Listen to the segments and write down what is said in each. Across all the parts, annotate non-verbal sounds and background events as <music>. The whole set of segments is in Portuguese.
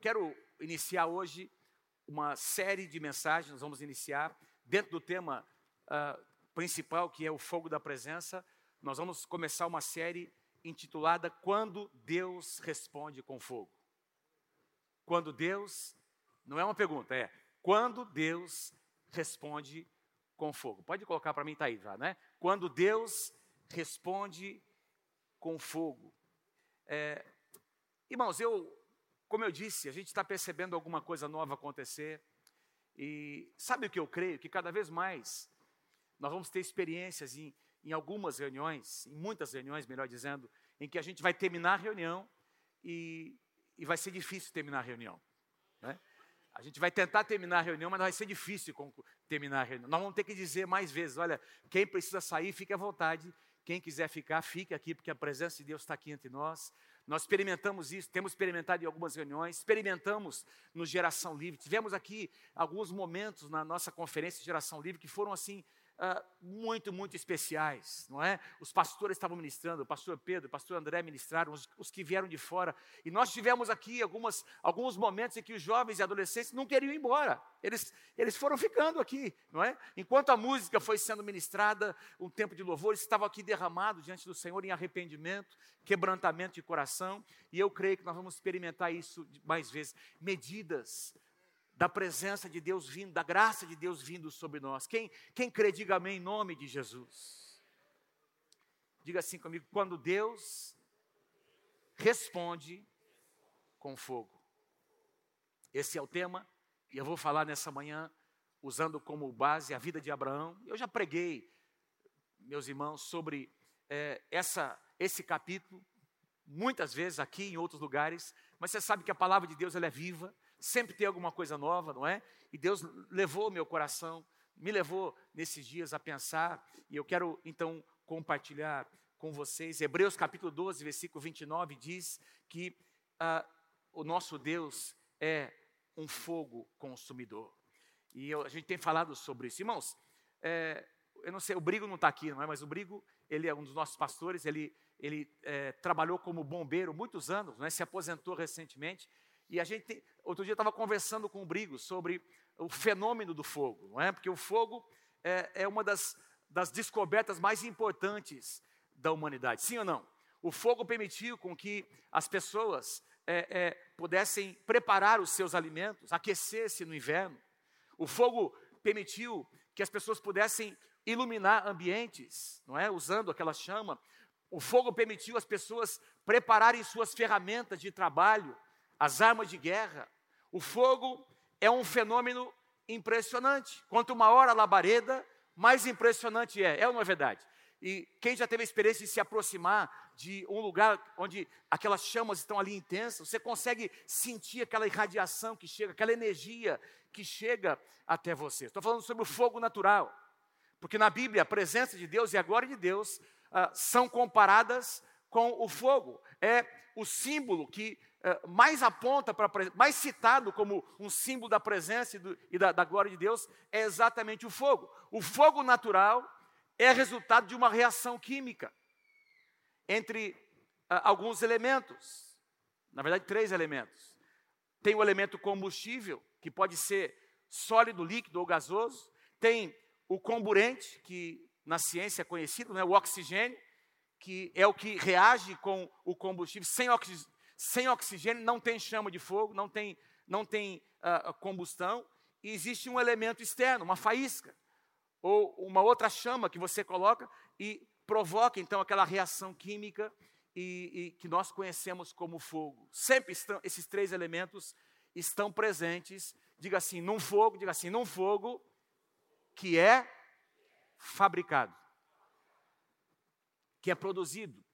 quero iniciar hoje uma série de mensagens, nós vamos iniciar dentro do tema uh, principal, que é o fogo da presença. Nós vamos começar uma série intitulada Quando Deus Responde com Fogo. Quando Deus, não é uma pergunta, é quando Deus responde com fogo. Pode colocar para mim, tá aí já, né? Quando Deus responde com fogo. É, irmãos, eu, como eu disse, a gente está percebendo alguma coisa nova acontecer. E sabe o que eu creio? Que cada vez mais nós vamos ter experiências em, em algumas reuniões, em muitas reuniões, melhor dizendo, em que a gente vai terminar a reunião e, e vai ser difícil terminar a reunião. Né? A gente vai tentar terminar a reunião, mas vai ser difícil terminar a reunião. Nós vamos ter que dizer mais vezes: olha, quem precisa sair, fique à vontade. Quem quiser ficar, fique aqui, porque a presença de Deus está aqui entre nós. Nós experimentamos isso, temos experimentado em algumas reuniões, experimentamos no Geração Livre. Tivemos aqui alguns momentos na nossa conferência de Geração Livre que foram assim uh, muito, muito especiais, não é? Os pastores estavam ministrando, o pastor Pedro, o pastor André ministraram, os, os, que vieram de fora. E nós tivemos aqui algumas, alguns momentos em que os jovens e adolescentes não queriam ir embora. Eles, eles foram ficando aqui, não é? Enquanto a música foi sendo ministrada, um tempo de louvor, eles estavam aqui derramados diante do Senhor em arrependimento, quebrantamento de coração. E eu creio que nós vamos experimentar isso mais vezes. Medidas da presença de Deus vindo, da graça de Deus vindo sobre nós. Quem, quem crê, diga amém em nome de Jesus. Diga assim comigo: quando Deus responde com fogo. Esse é o tema, e eu vou falar nessa manhã, usando como base a vida de Abraão. Eu já preguei, meus irmãos, sobre é, essa, esse capítulo, muitas vezes aqui em outros lugares, mas você sabe que a palavra de Deus ela é viva, sempre tem alguma coisa nova, não é? E Deus levou meu coração, me levou nesses dias a pensar, e eu quero então compartilhar com vocês. Hebreus capítulo 12, versículo 29 diz que ah, o nosso Deus é um fogo consumidor. E eu, a gente tem falado sobre isso. Irmãos, é, eu não sei, o Brigo não está aqui, não é? Mas o Brigo, ele é um dos nossos pastores, ele, ele é, trabalhou como bombeiro muitos anos, né? se aposentou recentemente. E a gente, outro dia estava conversando com o Brigo sobre o fenômeno do fogo, não é? Porque o fogo é, é uma das, das descobertas mais importantes da humanidade, sim ou não? O fogo permitiu com que as pessoas é, é, pudessem preparar os seus alimentos, aquecer-se no inverno. O fogo permitiu que as pessoas pudessem iluminar ambientes, não é? Usando aquela chama. O fogo permitiu as pessoas prepararem suas ferramentas de trabalho, as armas de guerra. O fogo é um fenômeno impressionante. Quanto maior a labareda, mais impressionante é. É não é verdade? E quem já teve a experiência de se aproximar de um lugar onde aquelas chamas estão ali intensas, você consegue sentir aquela irradiação que chega, aquela energia que chega até você. Estou falando sobre o fogo natural, porque na Bíblia a presença de Deus e a glória de Deus ah, são comparadas com o fogo. É o símbolo que mais aponta para mais citado como um símbolo da presença e, do, e da, da glória de Deus é exatamente o fogo. O fogo natural é resultado de uma reação química entre uh, alguns elementos. Na verdade, três elementos. Tem o elemento combustível, que pode ser sólido, líquido ou gasoso. Tem o comburente, que na ciência é conhecido, né, o oxigênio, que é o que reage com o combustível. Sem, oxi sem oxigênio não tem chama de fogo, não tem, não tem uh, combustão, e existe um elemento externo, uma faísca, ou uma outra chama que você coloca e provoca então aquela reação química e, e que nós conhecemos como fogo. Sempre estão, esses três elementos estão presentes. Diga assim, num fogo, diga assim, num fogo que é fabricado, que é produzido.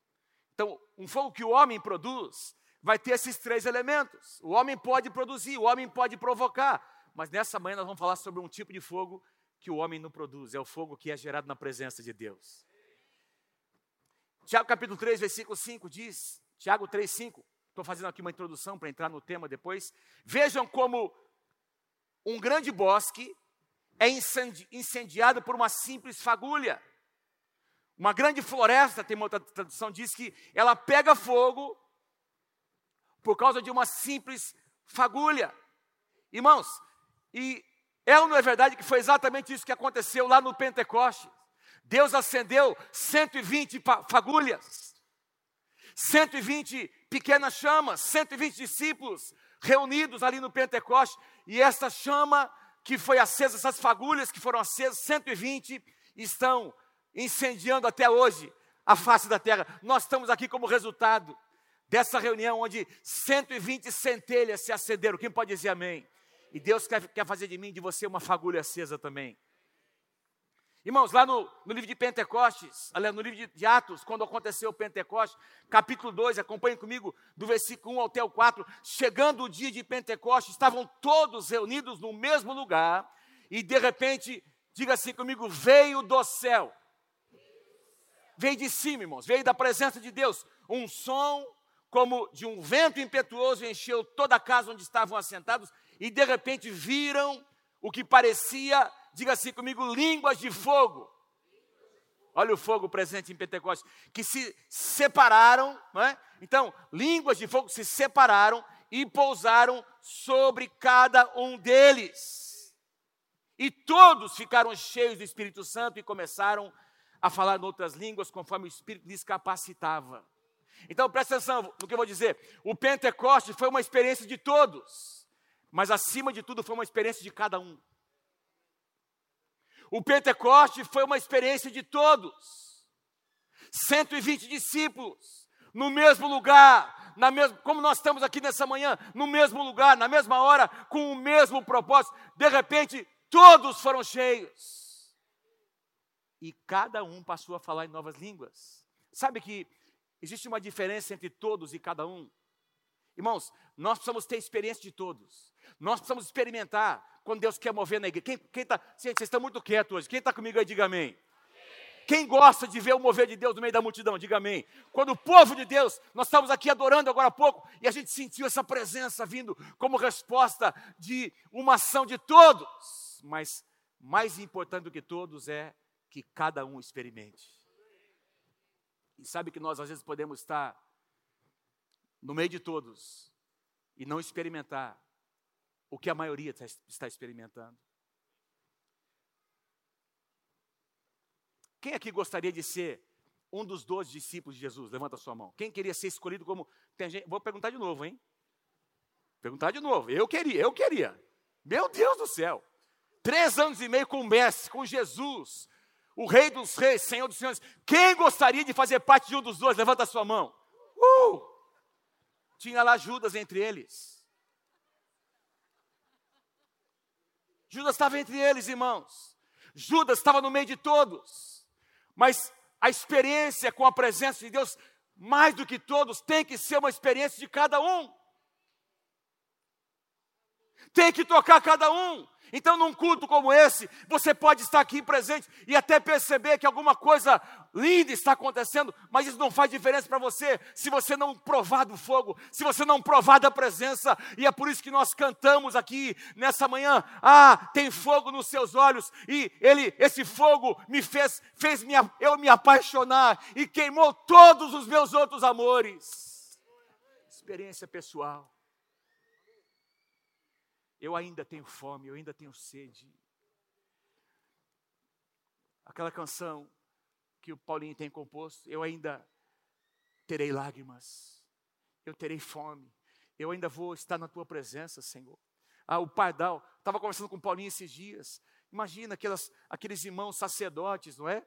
Então, um fogo que o homem produz vai ter esses três elementos. O homem pode produzir, o homem pode provocar, mas nessa manhã nós vamos falar sobre um tipo de fogo que o homem não produz, é o fogo que é gerado na presença de Deus. Tiago capítulo 3, versículo 5 diz, Tiago 3, 5, estou fazendo aqui uma introdução para entrar no tema depois. Vejam como um grande bosque é incendiado por uma simples fagulha. Uma grande floresta, tem uma outra tradução, diz que ela pega fogo por causa de uma simples fagulha. Irmãos, e é ou não é verdade que foi exatamente isso que aconteceu lá no Pentecoste? Deus acendeu 120 fagulhas, 120 pequenas chamas, 120 discípulos reunidos ali no Pentecoste, e essa chama que foi acesa, essas fagulhas que foram acesas, 120, estão incendiando até hoje a face da terra. Nós estamos aqui como resultado dessa reunião onde 120 centelhas se acenderam. Quem pode dizer amém? E Deus quer, quer fazer de mim, de você, uma fagulha acesa também. Irmãos, lá no, no livro de Pentecostes, aliás, no livro de, de, Atos, quando aconteceu o Pentecostes, capítulo 2, acompanhem comigo, do versículo 1 até o 4, chegando o dia de Pentecostes, estavam todos reunidos no mesmo lugar, e de repente, diga assim comigo, veio do céu. Veio de cima, irmãos, veio da presença de Deus, um som como de um vento impetuoso encheu toda a casa onde estavam assentados, e de repente viram o que parecia diga assim comigo, línguas de fogo. Olha o fogo presente em Pentecostes, que se separaram, não é? Então, línguas de fogo se separaram e pousaram sobre cada um deles. E todos ficaram cheios do Espírito Santo e começaram a falar em outras línguas conforme o Espírito lhes capacitava. Então presta atenção no que eu vou dizer. O Pentecoste foi uma experiência de todos, mas acima de tudo foi uma experiência de cada um. O Pentecoste foi uma experiência de todos. 120 discípulos no mesmo lugar, na mesma, como nós estamos aqui nessa manhã, no mesmo lugar, na mesma hora, com o mesmo propósito. De repente, todos foram cheios. E cada um passou a falar em novas línguas. Sabe que existe uma diferença entre todos e cada um? Irmãos, nós precisamos ter experiência de todos. Nós precisamos experimentar quando Deus quer mover na igreja. Quem, quem tá, gente, vocês estão muito quietos hoje. Quem está comigo aí, diga amém. Quem gosta de ver o mover de Deus no meio da multidão, diga amém. Quando o povo de Deus, nós estávamos aqui adorando agora há pouco, e a gente sentiu essa presença vindo como resposta de uma ação de todos. Mas mais importante do que todos é que cada um experimente. E sabe que nós às vezes podemos estar no meio de todos e não experimentar o que a maioria tá está experimentando. Quem aqui gostaria de ser um dos doze discípulos de Jesus? Levanta a sua mão. Quem queria ser escolhido como. Gente... Vou perguntar de novo, hein? Perguntar de novo. Eu queria, eu queria. Meu Deus do céu. Três anos e meio com o Mestre, com Jesus, o Rei dos Reis, Senhor dos Senhores. Quem gostaria de fazer parte de um dos dois? Levanta a sua mão. Uh! Tinha lá Judas entre eles. Judas estava entre eles, irmãos. Judas estava no meio de todos. Mas a experiência com a presença de Deus, mais do que todos, tem que ser uma experiência de cada um. Tem que tocar cada um. Então, num culto como esse, você pode estar aqui presente e até perceber que alguma coisa linda está acontecendo, mas isso não faz diferença para você se você não provar do fogo, se você não provar da presença, e é por isso que nós cantamos aqui nessa manhã: Ah, tem fogo nos seus olhos, e ele, esse fogo me fez, fez me, eu me apaixonar e queimou todos os meus outros amores. Experiência pessoal. Eu ainda tenho fome, eu ainda tenho sede. Aquela canção que o Paulinho tem composto, eu ainda terei lágrimas, eu terei fome, eu ainda vou estar na tua presença, Senhor. Ah, o pardal, estava conversando com o Paulinho esses dias. Imagina aquelas, aqueles irmãos sacerdotes, não é?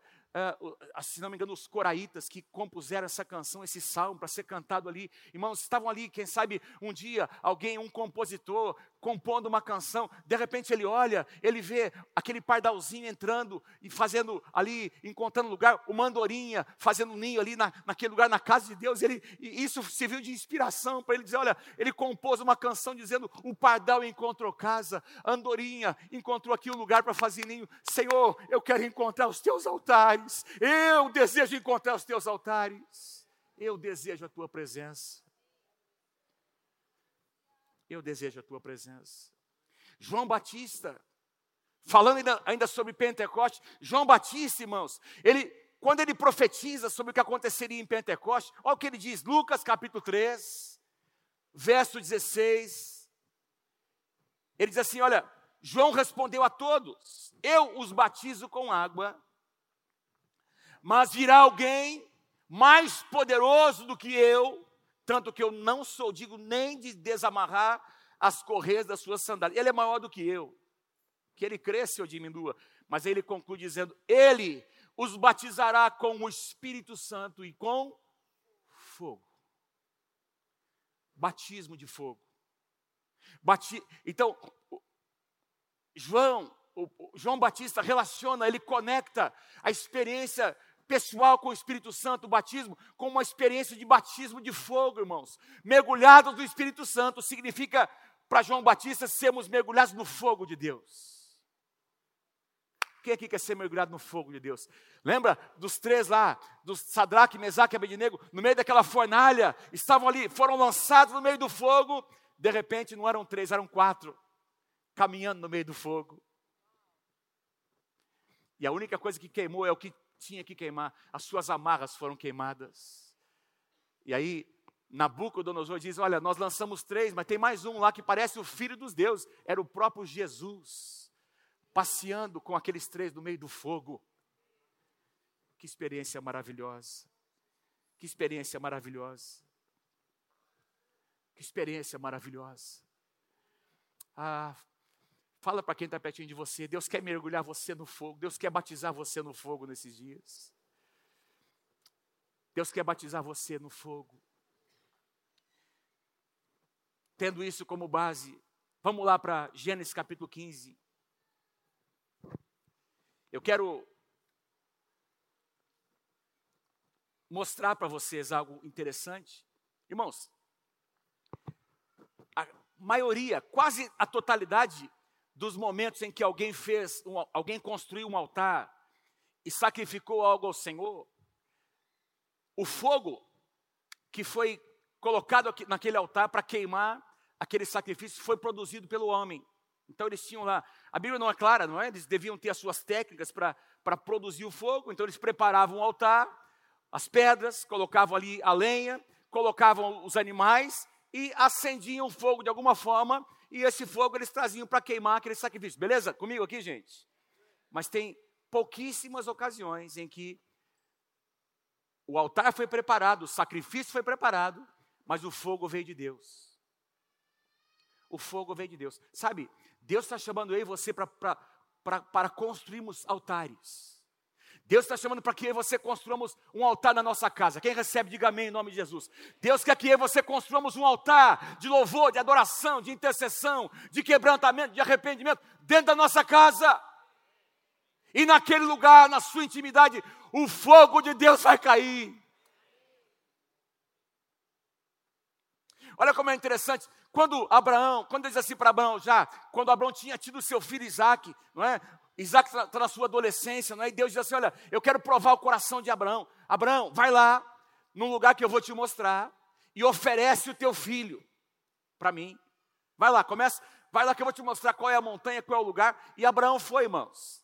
uh, se não me engano, os coraitas que compuseram essa canção, esse salmo, para ser cantado ali. Irmãos, estavam ali, quem sabe, um dia, alguém, um compositor, compondo uma canção, de repente ele olha, ele vê aquele pardalzinho entrando e fazendo ali, encontrando lugar, uma andorinha, fazendo ninho ali na, naquele lugar, na casa de Deus, ele, e isso serviu de inspiração para ele dizer, olha, ele compôs uma canção dizendo, o pardal encontrou casa, andorinha encontrou aqui um lugar para fazer ninho, Senhor, eu quero encontrar os teus altares. Eu desejo encontrar os teus altares. Eu desejo a tua presença. Eu desejo a tua presença. João Batista, falando ainda, ainda sobre Pentecostes, João Batista, irmãos, ele, quando ele profetiza sobre o que aconteceria em Pentecostes, olha o que ele diz, Lucas capítulo 3, verso 16 Ele diz assim: Olha, João respondeu a todos: Eu os batizo com água, mas virá alguém mais poderoso do que eu, tanto que eu não sou digo nem de desamarrar as correias das suas sandálias. Ele é maior do que eu. Que ele cresça ou diminua. Mas ele conclui dizendo: Ele os batizará com o Espírito Santo e com fogo. Batismo de fogo. Bati... Então, João, João Batista relaciona, ele conecta a experiência pessoal com o Espírito Santo, o batismo, com uma experiência de batismo de fogo, irmãos. Mergulhados no Espírito Santo significa para João Batista sermos mergulhados no fogo de Deus. Quem aqui quer ser mergulhado no fogo de Deus? Lembra dos três lá, dos Sadraque, Mesaque e Abednego, no meio daquela fornalha, estavam ali, foram lançados no meio do fogo, de repente não eram três, eram quatro, caminhando no meio do fogo. E a única coisa que queimou é o que tinha que queimar, as suas amarras foram queimadas. E aí, Nabucodonosor diz: Olha, nós lançamos três, mas tem mais um lá que parece o filho dos deuses, era o próprio Jesus, passeando com aqueles três no meio do fogo. Que experiência maravilhosa, que experiência maravilhosa, que experiência maravilhosa. Ah, Fala para quem está pertinho de você. Deus quer mergulhar você no fogo. Deus quer batizar você no fogo nesses dias. Deus quer batizar você no fogo. Tendo isso como base, vamos lá para Gênesis capítulo 15. Eu quero mostrar para vocês algo interessante. Irmãos, a maioria, quase a totalidade dos momentos em que alguém fez, um, alguém construiu um altar e sacrificou algo ao Senhor, o fogo que foi colocado aqui, naquele altar para queimar aquele sacrifício foi produzido pelo homem. Então eles tinham lá, a Bíblia não é clara, não é? Eles deviam ter as suas técnicas para produzir o fogo, então eles preparavam o altar, as pedras, colocavam ali a lenha, colocavam os animais e acendiam o fogo de alguma forma e esse fogo eles traziam para queimar aquele sacrifício. Beleza? Comigo aqui, gente? Mas tem pouquíssimas ocasiões em que o altar foi preparado, o sacrifício foi preparado, mas o fogo veio de Deus. O fogo veio de Deus. Sabe, Deus está chamando eu e você para construirmos altares. Deus está chamando para que eu e você construamos um altar na nossa casa. Quem recebe, diga amém em nome de Jesus. Deus quer que eu e você construamos um altar de louvor, de adoração, de intercessão, de quebrantamento, de arrependimento dentro da nossa casa. E naquele lugar, na sua intimidade, o fogo de Deus vai cair. Olha como é interessante. Quando Abraão, quando ele diz assim para Abraão, já, quando Abraão tinha tido seu filho Isaac, não é? Isaac está tá na sua adolescência, não é? E Deus diz assim: Olha, eu quero provar o coração de Abraão. Abraão, vai lá, num lugar que eu vou te mostrar, e oferece o teu filho para mim. Vai lá, começa, vai lá que eu vou te mostrar qual é a montanha, qual é o lugar. E Abraão foi, irmãos.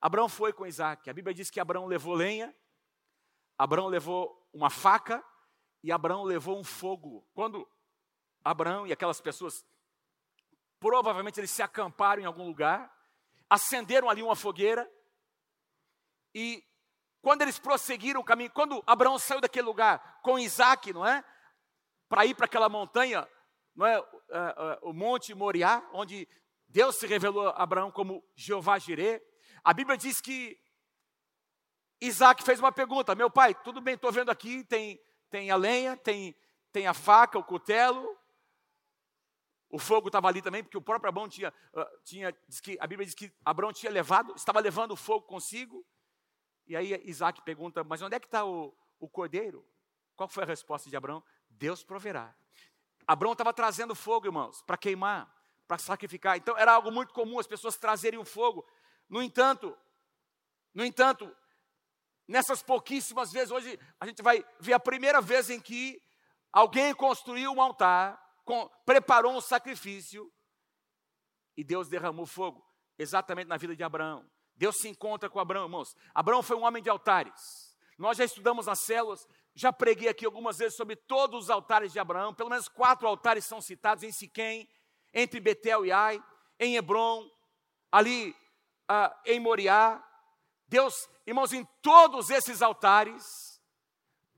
Abraão foi com Isaac. A Bíblia diz que Abraão levou lenha, Abraão levou uma faca e Abraão levou um fogo. Quando Abraão e aquelas pessoas, provavelmente eles se acamparam em algum lugar, acenderam ali uma fogueira, e quando eles prosseguiram o caminho, quando Abraão saiu daquele lugar com Isaac, não é? Para ir para aquela montanha, não é? Uh, uh, o Monte Moriá, onde Deus se revelou a Abraão como Jeová Jireh. A Bíblia diz que Isaac fez uma pergunta: Meu pai, tudo bem, estou vendo aqui, tem, tem a lenha, tem, tem a faca, o cutelo, o fogo estava ali também, porque o próprio Abraão tinha, uh, tinha que, a Bíblia diz que Abraão tinha levado, estava levando o fogo consigo. E aí Isaac pergunta, mas onde é que está o, o cordeiro? Qual foi a resposta de Abraão? Deus proverá. Abraão estava trazendo fogo, irmãos, para queimar, para sacrificar. Então era algo muito comum as pessoas trazerem o fogo. No entanto, no entanto, nessas pouquíssimas vezes, hoje a gente vai ver a primeira vez em que alguém construiu um altar com, preparou um sacrifício e Deus derramou fogo, exatamente na vida de Abraão. Deus se encontra com Abraão, irmãos. Abraão foi um homem de altares. Nós já estudamos as células, já preguei aqui algumas vezes sobre todos os altares de Abraão. Pelo menos quatro altares são citados em Siquém, entre Betel e Ai, em Hebron, ali ah, em Moriá. Deus, irmãos, em todos esses altares,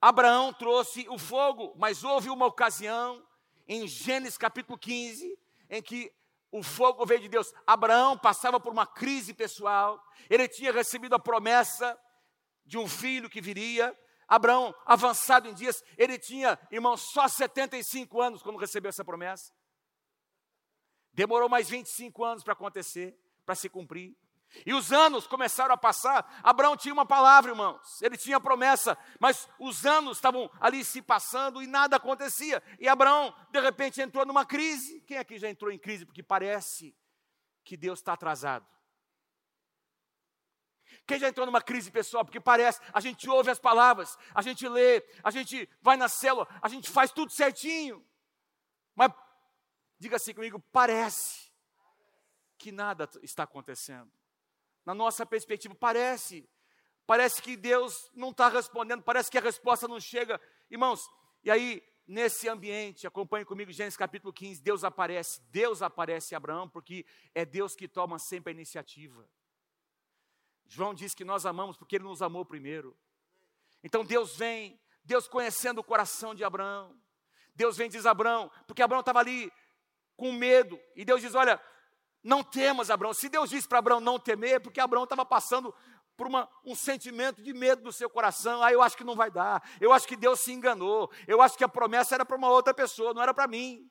Abraão trouxe o fogo, mas houve uma ocasião em Gênesis capítulo 15, em que o fogo veio de Deus. Abraão passava por uma crise pessoal, ele tinha recebido a promessa de um filho que viria. Abraão, avançado em dias, ele tinha, irmão, só 75 anos quando recebeu essa promessa. Demorou mais 25 anos para acontecer, para se cumprir. E os anos começaram a passar. Abraão tinha uma palavra, irmãos. Ele tinha promessa, mas os anos estavam ali se passando e nada acontecia. E Abraão, de repente, entrou numa crise. Quem aqui já entrou em crise porque parece que Deus está atrasado? Quem já entrou numa crise pessoal? Porque parece, a gente ouve as palavras, a gente lê, a gente vai na célula, a gente faz tudo certinho. Mas, diga assim comigo, parece que nada está acontecendo na nossa perspectiva, parece. Parece que Deus não está respondendo, parece que a resposta não chega. Irmãos, e aí, nesse ambiente, acompanhe comigo Gênesis capítulo 15, Deus aparece, Deus aparece a Abraão, porque é Deus que toma sempre a iniciativa. João diz que nós amamos porque ele nos amou primeiro. Então Deus vem, Deus conhecendo o coração de Abraão. Deus vem e diz a Abraão, porque Abraão estava ali com medo, e Deus diz: Olha, não temas, Abraão. Se Deus disse para Abraão não temer, é porque Abraão estava passando por uma, um sentimento de medo no seu coração. Ah, eu acho que não vai dar. Eu acho que Deus se enganou. Eu acho que a promessa era para uma outra pessoa, não era para mim.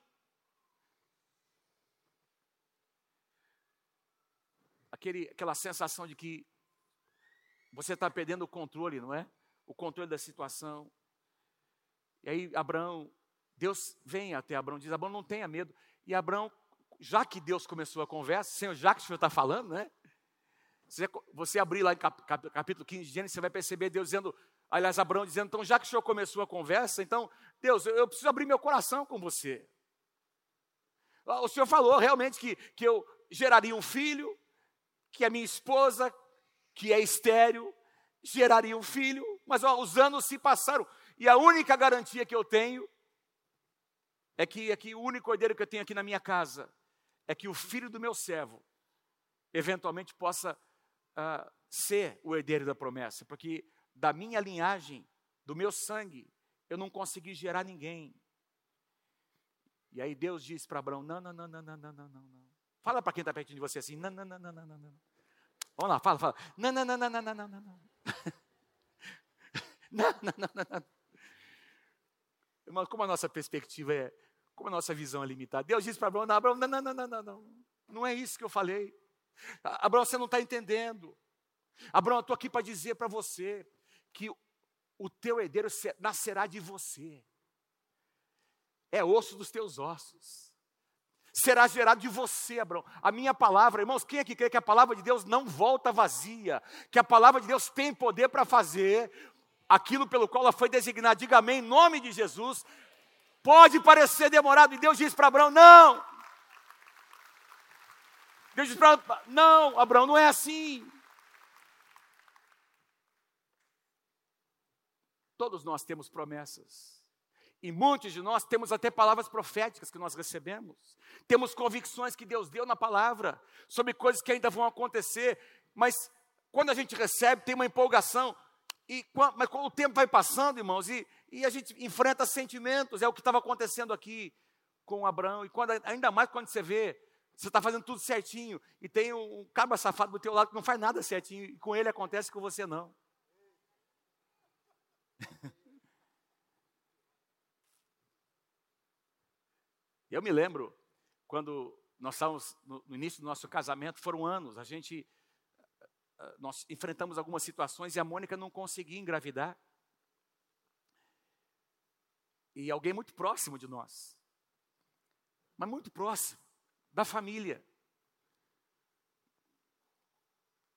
Aquele, aquela sensação de que você está perdendo o controle, não é? O controle da situação. E aí, Abraão, Deus vem até Abraão, diz: Abraão, não tenha medo. E Abraão já que Deus começou a conversa, já que o Senhor está falando, né? Você, abrir lá em cap, cap, capítulo 15 de Gênesis, você vai perceber Deus dizendo, aliás, Abraão dizendo, então já que o Senhor começou a conversa, então, Deus, eu, eu preciso abrir meu coração com você. Ah, o Senhor falou realmente que, que eu geraria um filho, que a minha esposa, que é estéreo, geraria um filho, mas ó, os anos se passaram, e a única garantia que eu tenho é que, é que o único cordeiro que eu tenho aqui na minha casa é que o filho do meu servo eventualmente possa uh, ser o herdeiro da promessa, porque da minha linhagem, do meu sangue, eu não consegui gerar ninguém. E aí Deus diz para Abraão: não, não, não, não, não, não, não, não. Fala para quem está pertinho de você assim: não, não, não, não, não, não, não. Vamos lá, fala, fala. Não, não, não, não, não, não, não, não. Não, não, não, não, não. Irmão, como a nossa perspectiva é como a nossa visão é limitada. Deus disse para Abraão, não, Abraão, não, não, não, não, não, não. É isso que eu falei. Abraão, você não está entendendo. Abraão, eu estou aqui para dizer para você que o teu herdeiro nascerá de você. É osso dos teus ossos. Será gerado de você, Abraão. A minha palavra, irmãos, quem é que crê que a palavra de Deus não volta vazia? Que a palavra de Deus tem poder para fazer aquilo pelo qual ela foi designada. Diga amém, em nome de Jesus. Pode parecer demorado, e Deus diz para Abraão: não. Deus diz para Abraão: não, Abraão, não é assim. Todos nós temos promessas. E muitos de nós temos até palavras proféticas que nós recebemos. Temos convicções que Deus deu na palavra sobre coisas que ainda vão acontecer. Mas quando a gente recebe, tem uma empolgação. E, mas o tempo vai passando, irmãos, e, e a gente enfrenta sentimentos, é o que estava acontecendo aqui com Abraão. E quando, ainda mais quando você vê, você está fazendo tudo certinho, e tem um, um cabra safado do teu lado que não faz nada certinho, e com ele acontece com você não. <laughs> Eu me lembro, quando nós estávamos no, início do nosso casamento, foram anos, a gente, nós enfrentamos algumas situações e a Mônica não conseguia engravidar e alguém muito próximo de nós, mas muito próximo, da família,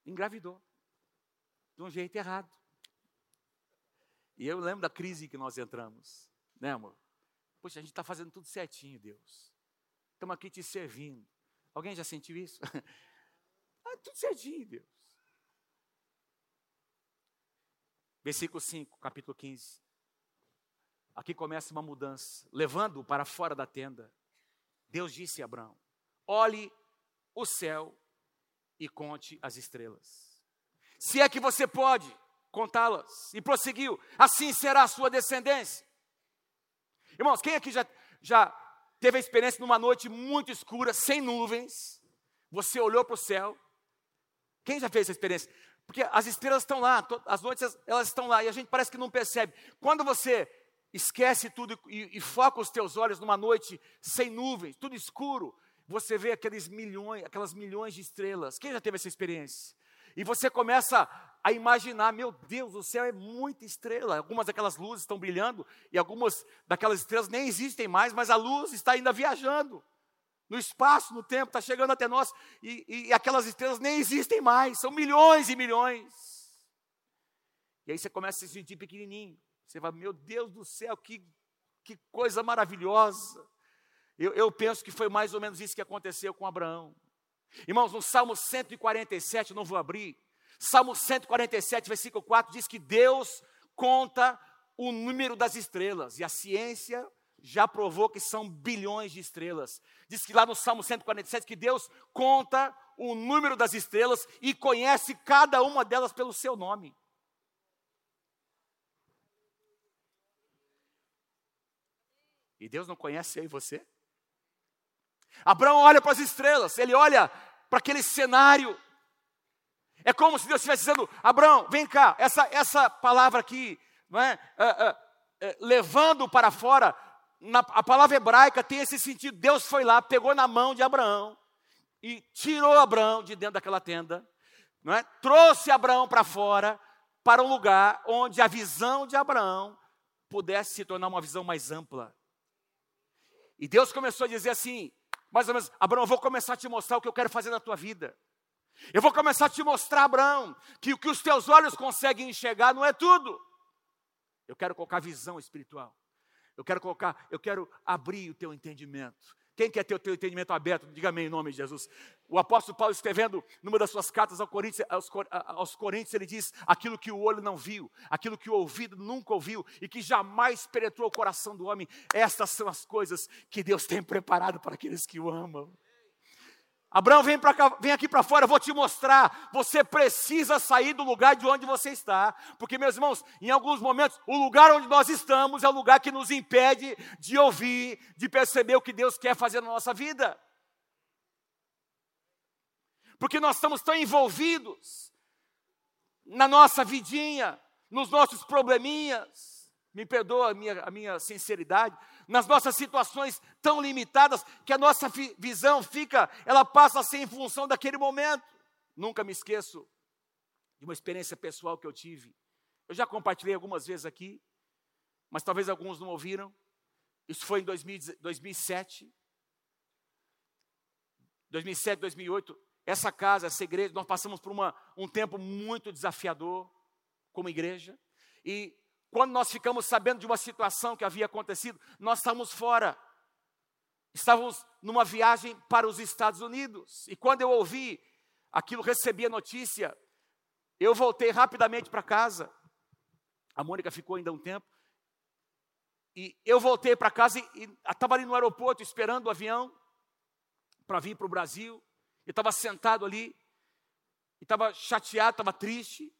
engravidou de um jeito errado. E eu lembro da crise que nós entramos, né, amor? Poxa, a gente está fazendo tudo certinho, Deus. Estamos aqui te servindo. Alguém já sentiu isso? <laughs> ah, tudo certinho, Deus. Versículo 5, capítulo 15. Aqui começa uma mudança, levando-o para fora da tenda. Deus disse a Abraão: olhe o céu e conte as estrelas. Se é que você pode contá-las. E prosseguiu: assim será a sua descendência. Irmãos, quem aqui já, já teve a experiência numa noite muito escura, sem nuvens? Você olhou para o céu. Quem já fez essa experiência? Porque as estrelas estão lá, as noites elas estão lá e a gente parece que não percebe. Quando você esquece tudo e, e foca os teus olhos numa noite sem nuvens, tudo escuro, você vê aqueles milhões, aquelas milhões de estrelas. Quem já teve essa experiência? E você começa a imaginar, meu Deus, o céu é muita estrela. Algumas daquelas luzes estão brilhando e algumas daquelas estrelas nem existem mais, mas a luz está ainda viajando no espaço, no tempo, está chegando até nós e, e aquelas estrelas nem existem mais, são milhões e milhões. E aí você começa a se sentir pequenininho. Você vai, meu Deus do céu, que, que coisa maravilhosa. Eu, eu penso que foi mais ou menos isso que aconteceu com Abraão. Irmãos, no Salmo 147, não vou abrir, Salmo 147, versículo 4 diz que Deus conta o número das estrelas, e a ciência já provou que são bilhões de estrelas. Diz que lá no Salmo 147 que Deus conta o número das estrelas e conhece cada uma delas pelo seu nome. E Deus não conhece eu e você? Abraão olha para as estrelas, ele olha para aquele cenário. É como se Deus estivesse dizendo: Abraão, vem cá, essa, essa palavra aqui, não é? é, é, é levando para fora, na, a palavra hebraica tem esse sentido. Deus foi lá, pegou na mão de Abraão e tirou Abraão de dentro daquela tenda, não é? trouxe Abraão para fora, para um lugar onde a visão de Abraão pudesse se tornar uma visão mais ampla. E Deus começou a dizer assim: mais ou menos, Abraão, eu vou começar a te mostrar o que eu quero fazer na tua vida. Eu vou começar a te mostrar, Abraão, que o que os teus olhos conseguem enxergar não é tudo. Eu quero colocar visão espiritual. Eu quero colocar, eu quero abrir o teu entendimento. Quem quer ter o teu entendimento aberto? Diga amém em nome de Jesus. O apóstolo Paulo escrevendo numa das suas cartas aos Coríntios, aos, aos Coríntios, ele diz: aquilo que o olho não viu, aquilo que o ouvido nunca ouviu e que jamais penetrou o coração do homem, estas são as coisas que Deus tem preparado para aqueles que o amam. Abraão, vem, cá, vem aqui para fora, eu vou te mostrar. Você precisa sair do lugar de onde você está. Porque, meus irmãos, em alguns momentos, o lugar onde nós estamos é o lugar que nos impede de ouvir, de perceber o que Deus quer fazer na nossa vida. Porque nós estamos tão envolvidos na nossa vidinha, nos nossos probleminhas me perdoa a minha, a minha sinceridade, nas nossas situações tão limitadas, que a nossa visão fica, ela passa a ser em função daquele momento. Nunca me esqueço de uma experiência pessoal que eu tive. Eu já compartilhei algumas vezes aqui, mas talvez alguns não ouviram. Isso foi em 2000, 2007. 2007, 2008. Essa casa, essa igreja, nós passamos por uma, um tempo muito desafiador como igreja. E quando nós ficamos sabendo de uma situação que havia acontecido, nós estávamos fora. Estávamos numa viagem para os Estados Unidos. E quando eu ouvi aquilo, recebi a notícia, eu voltei rapidamente para casa. A Mônica ficou ainda um tempo. E eu voltei para casa e estava ali no aeroporto esperando o avião para vir para o Brasil. Eu estava sentado ali, e estava chateado, estava triste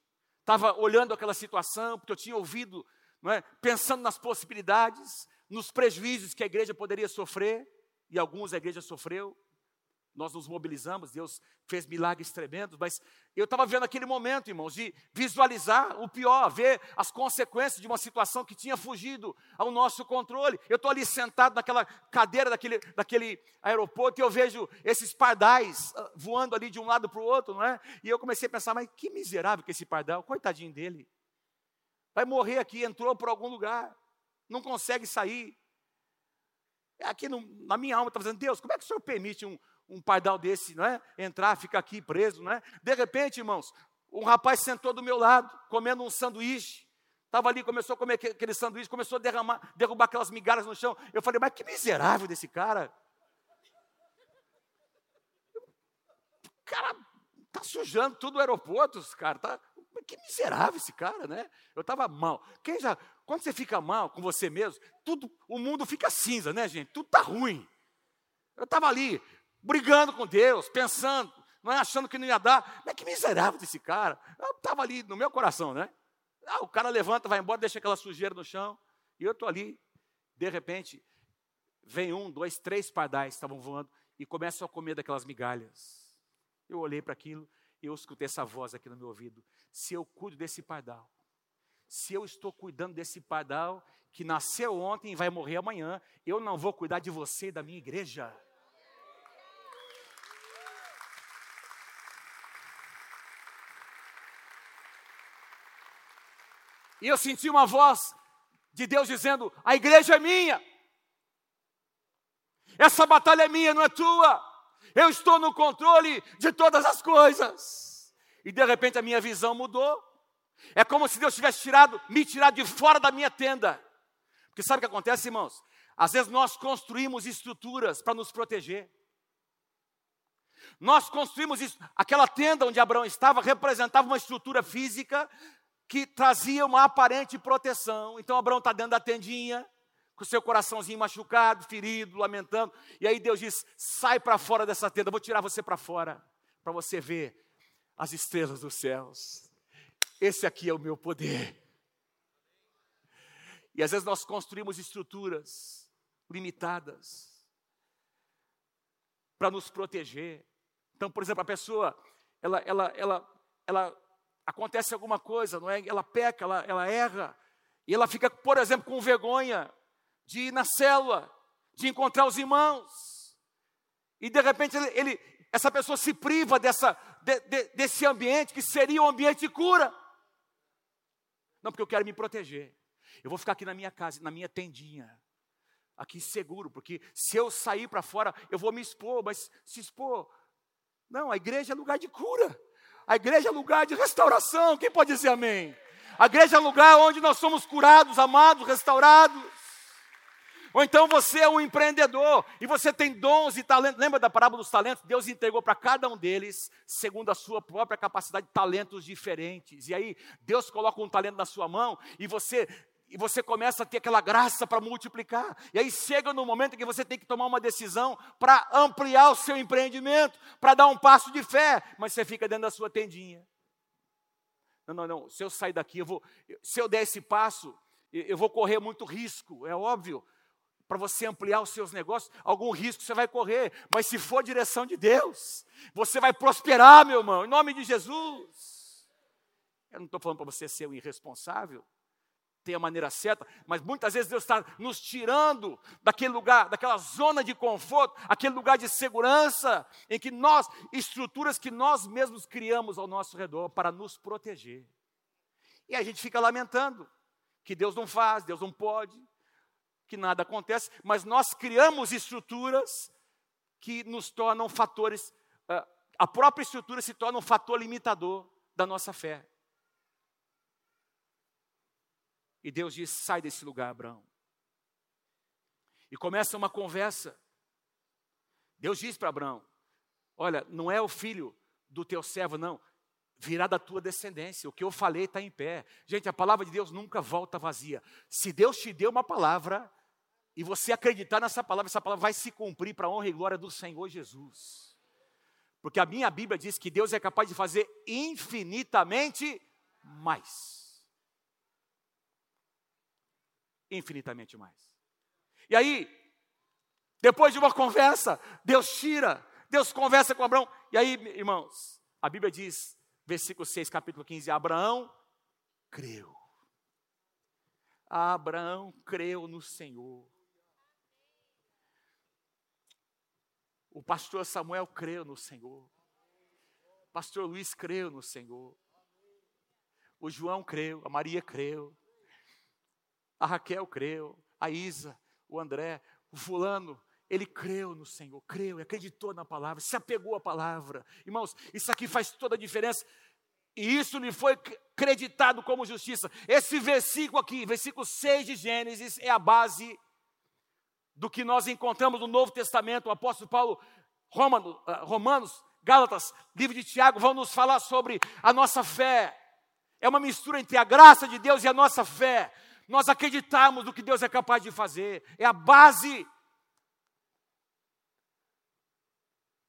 estava olhando aquela situação, porque eu tinha ouvido, é, pensando nas possibilidades, nos prejuízos que a igreja poderia sofrer, e alguns a igreja sofreu, nós nos mobilizamos, Deus fez milagres tremendos, mas eu estava vendo aquele momento, irmãos, de visualizar o pior, ver as consequências de uma situação que tinha fugido ao nosso controle. Eu estou ali sentado naquela cadeira daquele, daquele aeroporto e eu vejo esses pardais ah, voando ali de um lado para o outro, não é? E eu comecei a pensar, mas que miserável que esse pardal, coitadinho dele. Vai morrer aqui, entrou por algum lugar, não consegue sair. Aqui no, na minha alma está dizendo, Deus, como é que o Senhor permite um, um pardal desse, não é? Entrar, ficar aqui preso, não é? De repente, irmãos, um rapaz sentou do meu lado, comendo um sanduíche. Estava ali, começou a comer aquele sanduíche, começou a derramar, derrubar aquelas migalhas no chão. Eu falei, mas que miserável desse cara. O cara tá sujando tudo o aeroporto, cara. Tá, que miserável esse cara, né? Eu estava mal. Quem já, quando você fica mal com você mesmo, tudo, o mundo fica cinza, né, gente? Tudo tá ruim. Eu estava ali, brigando com Deus, pensando, não é achando que não ia dar. Mas que miserável desse cara. Estava ali no meu coração, né? Ah, o cara levanta, vai embora, deixa aquela sujeira no chão. E eu estou ali, de repente, vem um, dois, três pardais estavam voando e começam a comer daquelas migalhas. Eu olhei para aquilo e eu escutei essa voz aqui no meu ouvido. Se eu cuido desse pardal, se eu estou cuidando desse pardal que nasceu ontem e vai morrer amanhã, eu não vou cuidar de você e da minha igreja. E eu senti uma voz de Deus dizendo: a igreja é minha. Essa batalha é minha, não é tua. Eu estou no controle de todas as coisas. E de repente a minha visão mudou. É como se Deus tivesse tirado, me tirado de fora da minha tenda. Porque sabe o que acontece, irmãos? Às vezes nós construímos estruturas para nos proteger. Nós construímos isso. Aquela tenda onde Abraão estava representava uma estrutura física que trazia uma aparente proteção. Então Abraão está dentro da tendinha, com seu coraçãozinho machucado, ferido, lamentando. E aí Deus diz: sai para fora dessa tenda, vou tirar você para fora, para você ver as estrelas dos céus. Esse aqui é o meu poder. E às vezes nós construímos estruturas limitadas para nos proteger. Então, por exemplo, a pessoa, ela, ela, ela, ela acontece alguma coisa, não é? Ela peca, ela, ela erra, e ela fica, por exemplo, com vergonha de ir na célula, de encontrar os irmãos. E de repente ele, ele essa pessoa se priva dessa, de, de, desse ambiente que seria um ambiente de cura. Não, porque eu quero me proteger. Eu vou ficar aqui na minha casa, na minha tendinha, aqui seguro, porque se eu sair para fora, eu vou me expor, mas se expor. Não, a igreja é lugar de cura. A igreja é lugar de restauração. Quem pode dizer amém? A igreja é lugar onde nós somos curados, amados, restaurados. Ou então você é um empreendedor e você tem dons e talentos. Lembra da parábola dos talentos? Deus entregou para cada um deles, segundo a sua própria capacidade, talentos diferentes. E aí Deus coloca um talento na sua mão e você e você começa a ter aquela graça para multiplicar. E aí chega no momento que você tem que tomar uma decisão para ampliar o seu empreendimento, para dar um passo de fé, mas você fica dentro da sua tendinha. Não, não, não. Se eu sair daqui, eu vou. Se eu der esse passo, eu vou correr muito risco, é óbvio. Para você ampliar os seus negócios, algum risco você vai correr, mas se for direção de Deus, você vai prosperar, meu irmão, em nome de Jesus. Eu não estou falando para você ser um irresponsável, tem a maneira certa, mas muitas vezes Deus está nos tirando daquele lugar, daquela zona de conforto, aquele lugar de segurança, em que nós, estruturas que nós mesmos criamos ao nosso redor para nos proteger. E a gente fica lamentando que Deus não faz, Deus não pode, que nada acontece, mas nós criamos estruturas que nos tornam fatores, ah, a própria estrutura se torna um fator limitador da nossa fé. E Deus diz: sai desse lugar, Abraão. E começa uma conversa. Deus diz para Abraão: Olha, não é o filho do teu servo, não. Virá da tua descendência. O que eu falei está em pé. Gente, a palavra de Deus nunca volta vazia. Se Deus te deu uma palavra, e você acreditar nessa palavra, essa palavra vai se cumprir para a honra e glória do Senhor Jesus. Porque a minha Bíblia diz que Deus é capaz de fazer infinitamente mais. Infinitamente mais. E aí, depois de uma conversa, Deus tira, Deus conversa com Abraão. E aí, irmãos, a Bíblia diz, versículo 6, capítulo 15: Abraão creu. Abraão creu no Senhor. O pastor Samuel creu no Senhor. O pastor Luiz creu no Senhor. O João creu, a Maria creu. A Raquel creu, a Isa, o André, o fulano, ele creu no Senhor, creu, acreditou na palavra, se apegou à palavra. Irmãos, isso aqui faz toda a diferença. E isso lhe foi creditado como justiça. Esse versículo aqui, versículo 6 de Gênesis, é a base do que nós encontramos no Novo Testamento. O apóstolo Paulo, Romano, ah, Romanos, Gálatas, livro de Tiago, vão nos falar sobre a nossa fé. É uma mistura entre a graça de Deus e a nossa fé nós acreditarmos no que Deus é capaz de fazer, é a base.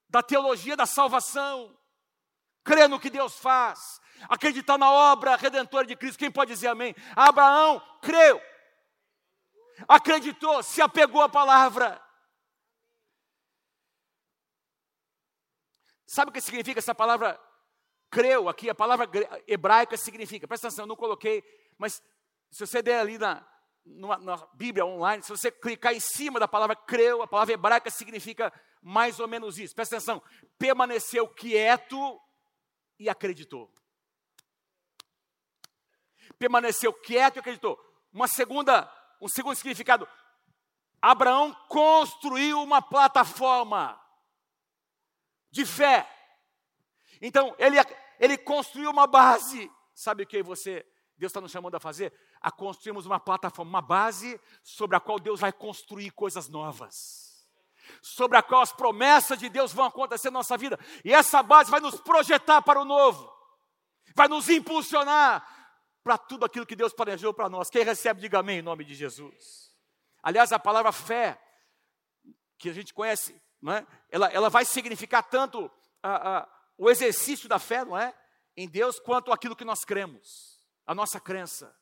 da teologia da salvação, crer no que Deus faz, acreditar na obra redentora de Cristo. Quem pode dizer amém? Abraão creu, acreditou, se apegou à palavra. Sabe o que significa essa palavra creu aqui? A palavra hebraica significa, presta atenção, eu não coloquei, mas se você der ali na, numa, na Bíblia online, se você clicar em cima da palavra creu, a palavra hebraica significa mais ou menos isso. Presta atenção, permaneceu quieto e acreditou. Permaneceu quieto e acreditou. Uma segunda, um segundo significado, Abraão construiu uma plataforma de fé. Então, ele, ele construiu uma base. Sabe o que você, Deus está nos chamando a fazer? A construirmos uma plataforma, uma base sobre a qual Deus vai construir coisas novas. Sobre a qual as promessas de Deus vão acontecer na nossa vida. E essa base vai nos projetar para o novo. Vai nos impulsionar para tudo aquilo que Deus planejou para nós. Quem recebe, diga amém em nome de Jesus. Aliás, a palavra fé, que a gente conhece não é? ela, ela vai significar tanto a, a, o exercício da fé, não é? Em Deus, quanto aquilo que nós cremos, a nossa crença.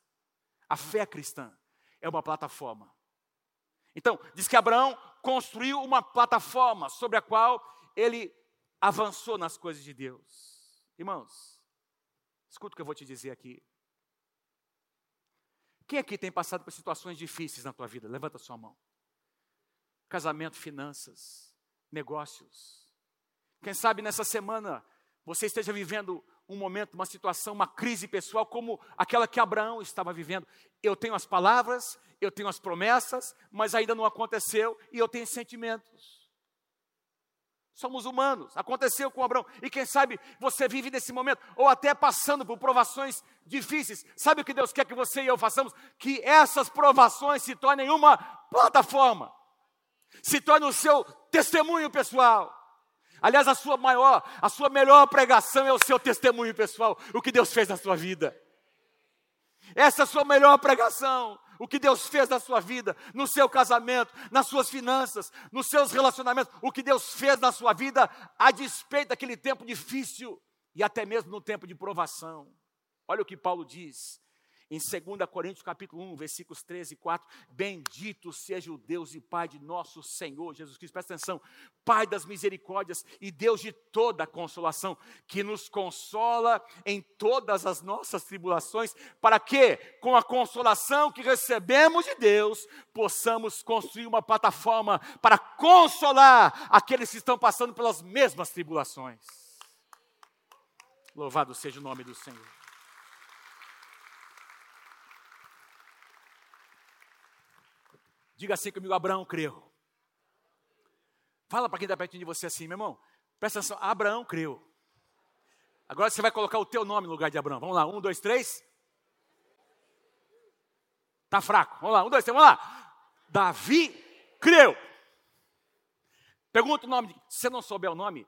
A fé cristã é uma plataforma. Então, diz que Abraão construiu uma plataforma sobre a qual ele avançou nas coisas de Deus. Irmãos, escuta o que eu vou te dizer aqui. Quem aqui tem passado por situações difíceis na tua vida? Levanta sua mão. Casamento, finanças, negócios. Quem sabe nessa semana você esteja vivendo um momento, uma situação, uma crise pessoal como aquela que Abraão estava vivendo. Eu tenho as palavras, eu tenho as promessas, mas ainda não aconteceu e eu tenho sentimentos. Somos humanos, aconteceu com Abraão. E quem sabe você vive nesse momento, ou até passando por provações difíceis. Sabe o que Deus quer que você e eu façamos? Que essas provações se tornem uma plataforma se torne o seu testemunho pessoal. Aliás, a sua maior, a sua melhor pregação é o seu testemunho pessoal, o que Deus fez na sua vida. Essa é a sua melhor pregação, o que Deus fez na sua vida, no seu casamento, nas suas finanças, nos seus relacionamentos, o que Deus fez na sua vida a despeito daquele tempo difícil e até mesmo no tempo de provação. Olha o que Paulo diz em 2 Coríntios capítulo 1, versículos 13 e 4, bendito seja o Deus e Pai de nosso Senhor Jesus Cristo, presta atenção, Pai das misericórdias e Deus de toda a consolação, que nos consola em todas as nossas tribulações, para que, com a consolação que recebemos de Deus, possamos construir uma plataforma para consolar aqueles que estão passando pelas mesmas tribulações. Louvado seja o nome do Senhor. Diga assim comigo, Abraão creu. Fala para quem está pertinho de você assim, meu irmão. Presta atenção, Abraão creu. Agora você vai colocar o teu nome no lugar de Abraão. Vamos lá, um, dois, três. Tá fraco. Vamos lá, um, dois, três, vamos lá. Davi creu. Pergunta o nome. De, se você não souber o nome,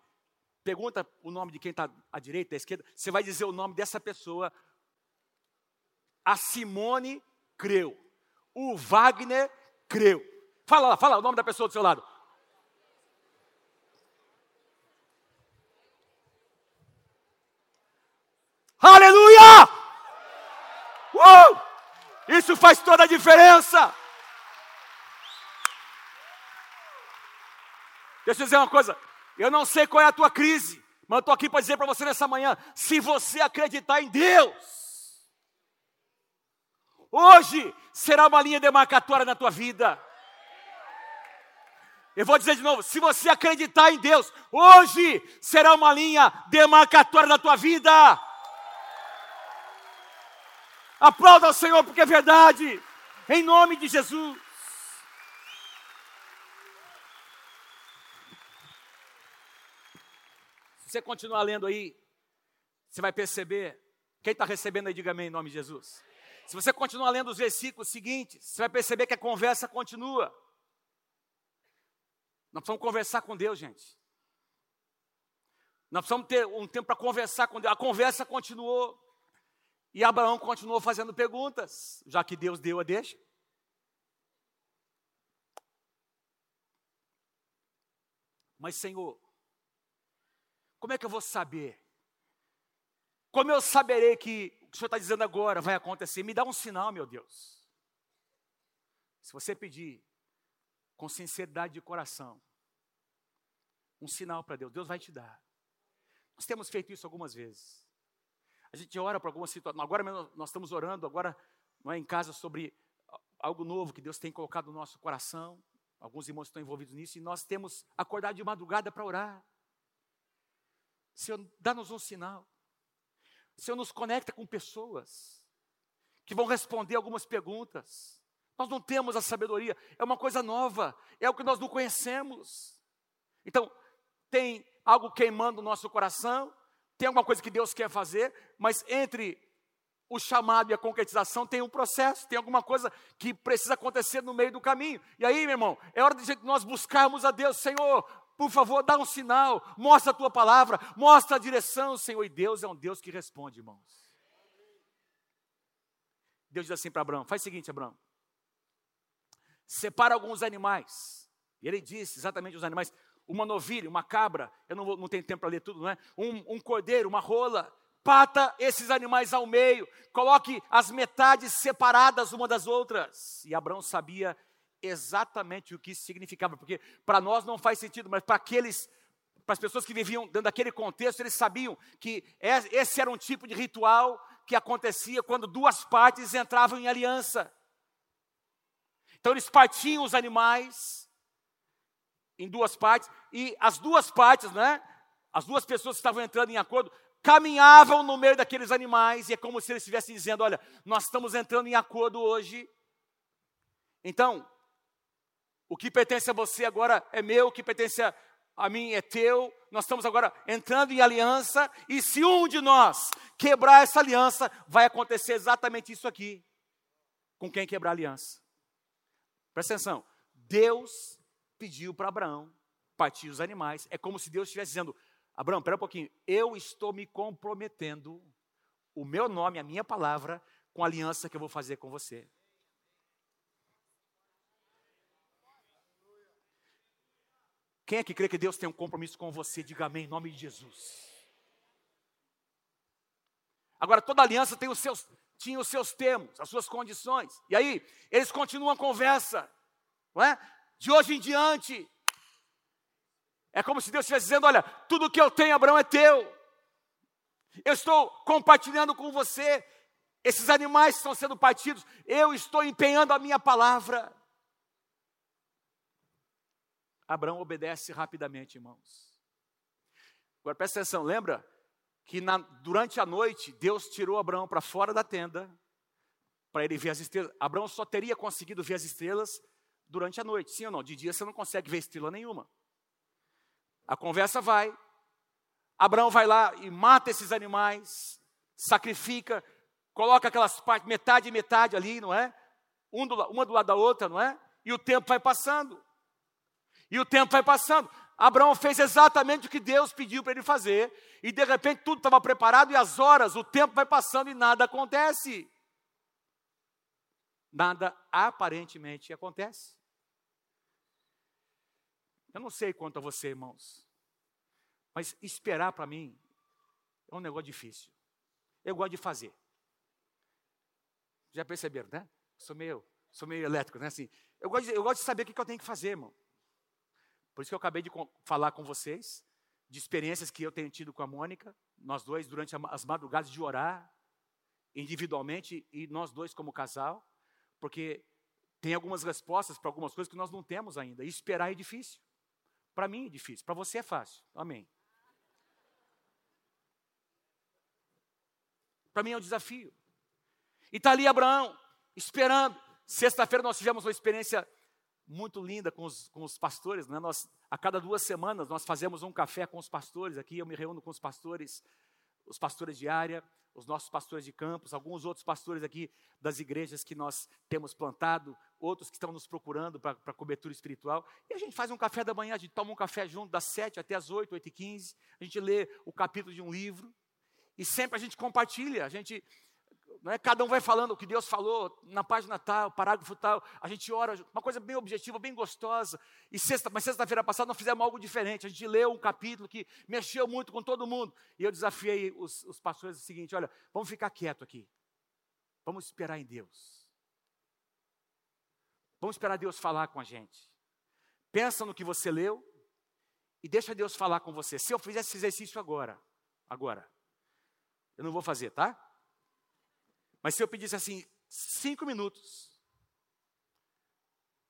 pergunta o nome de quem está à direita, à esquerda. Você vai dizer o nome dessa pessoa. A Simone creu. O Wagner creu. Fala lá, fala o nome da pessoa do seu lado. Aleluia! Uh! Isso faz toda a diferença. Deixa eu dizer uma coisa. Eu não sei qual é a tua crise, mas eu estou aqui para dizer para você nessa manhã: se você acreditar em Deus, Hoje será uma linha demarcatória na tua vida. Eu vou dizer de novo: se você acreditar em Deus, hoje será uma linha demarcatória na tua vida. Aplauda ao Senhor porque é verdade, em nome de Jesus. Se você continuar lendo aí, você vai perceber. Quem está recebendo aí, diga amém em nome de Jesus. Se você continuar lendo os versículos seguintes, você vai perceber que a conversa continua. Nós precisamos conversar com Deus, gente. Nós precisamos ter um tempo para conversar com Deus. A conversa continuou. E Abraão continuou fazendo perguntas, já que Deus deu a deixa. Mas, Senhor, como é que eu vou saber? Como eu saberei que o Senhor está dizendo agora vai acontecer? Me dá um sinal, meu Deus. Se você pedir com sinceridade de coração, um sinal para Deus, Deus vai te dar. Nós temos feito isso algumas vezes. A gente ora para alguma situação. Agora nós estamos orando agora não é, em casa sobre algo novo que Deus tem colocado no nosso coração. Alguns irmãos estão envolvidos nisso e nós temos acordado de madrugada para orar. Senhor, dá-nos um sinal. Senhor, nos conecta com pessoas que vão responder algumas perguntas. Nós não temos a sabedoria, é uma coisa nova, é o que nós não conhecemos. Então, tem algo queimando no nosso coração, tem alguma coisa que Deus quer fazer, mas entre o chamado e a concretização tem um processo, tem alguma coisa que precisa acontecer no meio do caminho. E aí, meu irmão, é hora de nós buscarmos a Deus, Senhor, por favor, dá um sinal, mostra a tua palavra, mostra a direção, Senhor. E Deus é um Deus que responde, irmãos. Deus diz assim para Abraão: faz o seguinte, Abraão, separa alguns animais. E ele disse exatamente os animais: uma novilha, uma cabra, eu não, vou, não tenho tempo para ler tudo, não é? Um, um cordeiro, uma rola, pata esses animais ao meio, coloque as metades separadas uma das outras. E Abraão sabia exatamente o que isso significava, porque para nós não faz sentido, mas para aqueles, para as pessoas que viviam dentro daquele contexto, eles sabiam que esse era um tipo de ritual que acontecia quando duas partes entravam em aliança. Então eles partiam os animais em duas partes e as duas partes, né? As duas pessoas que estavam entrando em acordo caminhavam no meio daqueles animais, e é como se eles estivessem dizendo: Olha, nós estamos entrando em acordo hoje. Então, o que pertence a você agora é meu, o que pertence a, a mim é teu. Nós estamos agora entrando em aliança, e se um de nós quebrar essa aliança, vai acontecer exatamente isso aqui. Com quem quebrar aliança? Presta atenção. Deus pediu para Abraão partir os animais. É como se Deus estivesse dizendo: Abraão, espera um pouquinho. Eu estou me comprometendo, o meu nome, a minha palavra, com a aliança que eu vou fazer com você. Quem é que crê que Deus tem um compromisso com você? Diga amém em nome de Jesus. Agora, toda aliança tem os seus, tinha os seus termos, as suas condições. E aí, eles continuam a conversa. Não é? De hoje em diante, é como se Deus estivesse dizendo: Olha, tudo que eu tenho, Abraão, é teu. Eu estou compartilhando com você. Esses animais estão sendo partidos. Eu estou empenhando a minha palavra. Abraão obedece rapidamente, irmãos. Agora presta atenção, lembra que na, durante a noite Deus tirou Abraão para fora da tenda para ele ver as estrelas. Abraão só teria conseguido ver as estrelas durante a noite, sim ou não? De dia você não consegue ver estrela nenhuma. A conversa vai. Abraão vai lá e mata esses animais, sacrifica, coloca aquelas partes, metade e metade ali, não é? Um do, uma do lado da outra, não é? E o tempo vai passando. E o tempo vai passando. Abraão fez exatamente o que Deus pediu para ele fazer, e de repente tudo estava preparado, e as horas, o tempo vai passando e nada acontece. Nada aparentemente acontece. Eu não sei quanto a você, irmãos, mas esperar para mim é um negócio difícil. Eu gosto de fazer. Já perceberam, né? Sou meio, sou meio elétrico, né? Assim, eu, gosto de, eu gosto de saber o que eu tenho que fazer, irmão. Por isso que eu acabei de falar com vocês de experiências que eu tenho tido com a Mônica, nós dois durante as madrugadas de orar, individualmente e nós dois como casal, porque tem algumas respostas para algumas coisas que nós não temos ainda. E esperar é difícil. Para mim é difícil, para você é fácil. Amém. Para mim é um desafio. E está ali Abraão, esperando. Sexta-feira nós tivemos uma experiência muito linda com os, com os pastores. Né? Nós, a cada duas semanas nós fazemos um café com os pastores. Aqui eu me reúno com os pastores, os pastores de área, os nossos pastores de campos, alguns outros pastores aqui das igrejas que nós temos plantado, outros que estão nos procurando para cobertura espiritual. E a gente faz um café da manhã, a gente toma um café junto das sete até as oito, oito e quinze. A gente lê o capítulo de um livro. E sempre a gente compartilha, a gente não é? Cada um vai falando o que Deus falou na página tal, parágrafo tal. A gente ora, uma coisa bem objetiva, bem gostosa. E sexta, mas sexta-feira passada nós fizemos algo diferente. A gente leu um capítulo que mexeu muito com todo mundo. E eu desafiei os, os pastores o seguinte: olha, vamos ficar quieto aqui. Vamos esperar em Deus. Vamos esperar Deus falar com a gente. Pensa no que você leu e deixa Deus falar com você. Se eu fizesse esse exercício agora, agora, eu não vou fazer, tá? Mas se eu pedisse assim, cinco minutos,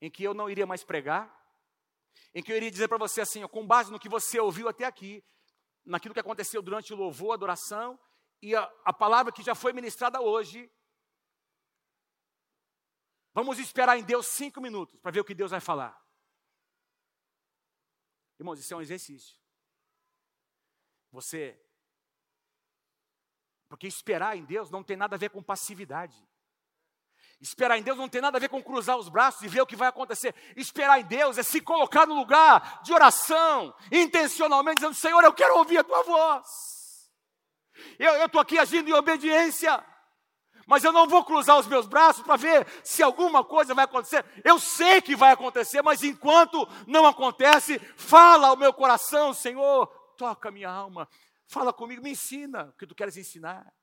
em que eu não iria mais pregar, em que eu iria dizer para você assim, ó, com base no que você ouviu até aqui, naquilo que aconteceu durante o louvor, a adoração, e a, a palavra que já foi ministrada hoje, vamos esperar em Deus cinco minutos para ver o que Deus vai falar. Irmãos, isso é um exercício. Você porque esperar em Deus não tem nada a ver com passividade. Esperar em Deus não tem nada a ver com cruzar os braços e ver o que vai acontecer. Esperar em Deus é se colocar no lugar de oração, intencionalmente, dizendo: Senhor, eu quero ouvir a tua voz. Eu estou aqui agindo em obediência, mas eu não vou cruzar os meus braços para ver se alguma coisa vai acontecer. Eu sei que vai acontecer, mas enquanto não acontece, fala ao meu coração, Senhor, toca minha alma, Fala comigo, me ensina o que tu queres ensinar.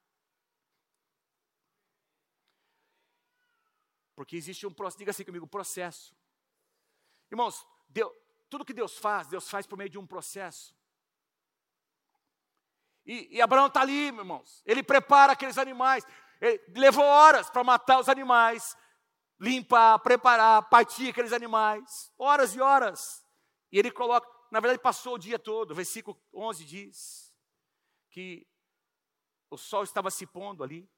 Porque existe um processo, diga assim comigo, processo. Irmãos, Deus, tudo que Deus faz, Deus faz por meio de um processo. E, e Abraão está ali, irmãos. Ele prepara aqueles animais. Ele levou horas para matar os animais, limpar, preparar, partir aqueles animais. Horas e horas. E ele coloca, na verdade, passou o dia todo. O versículo 11 diz que o sol estava se pondo ali.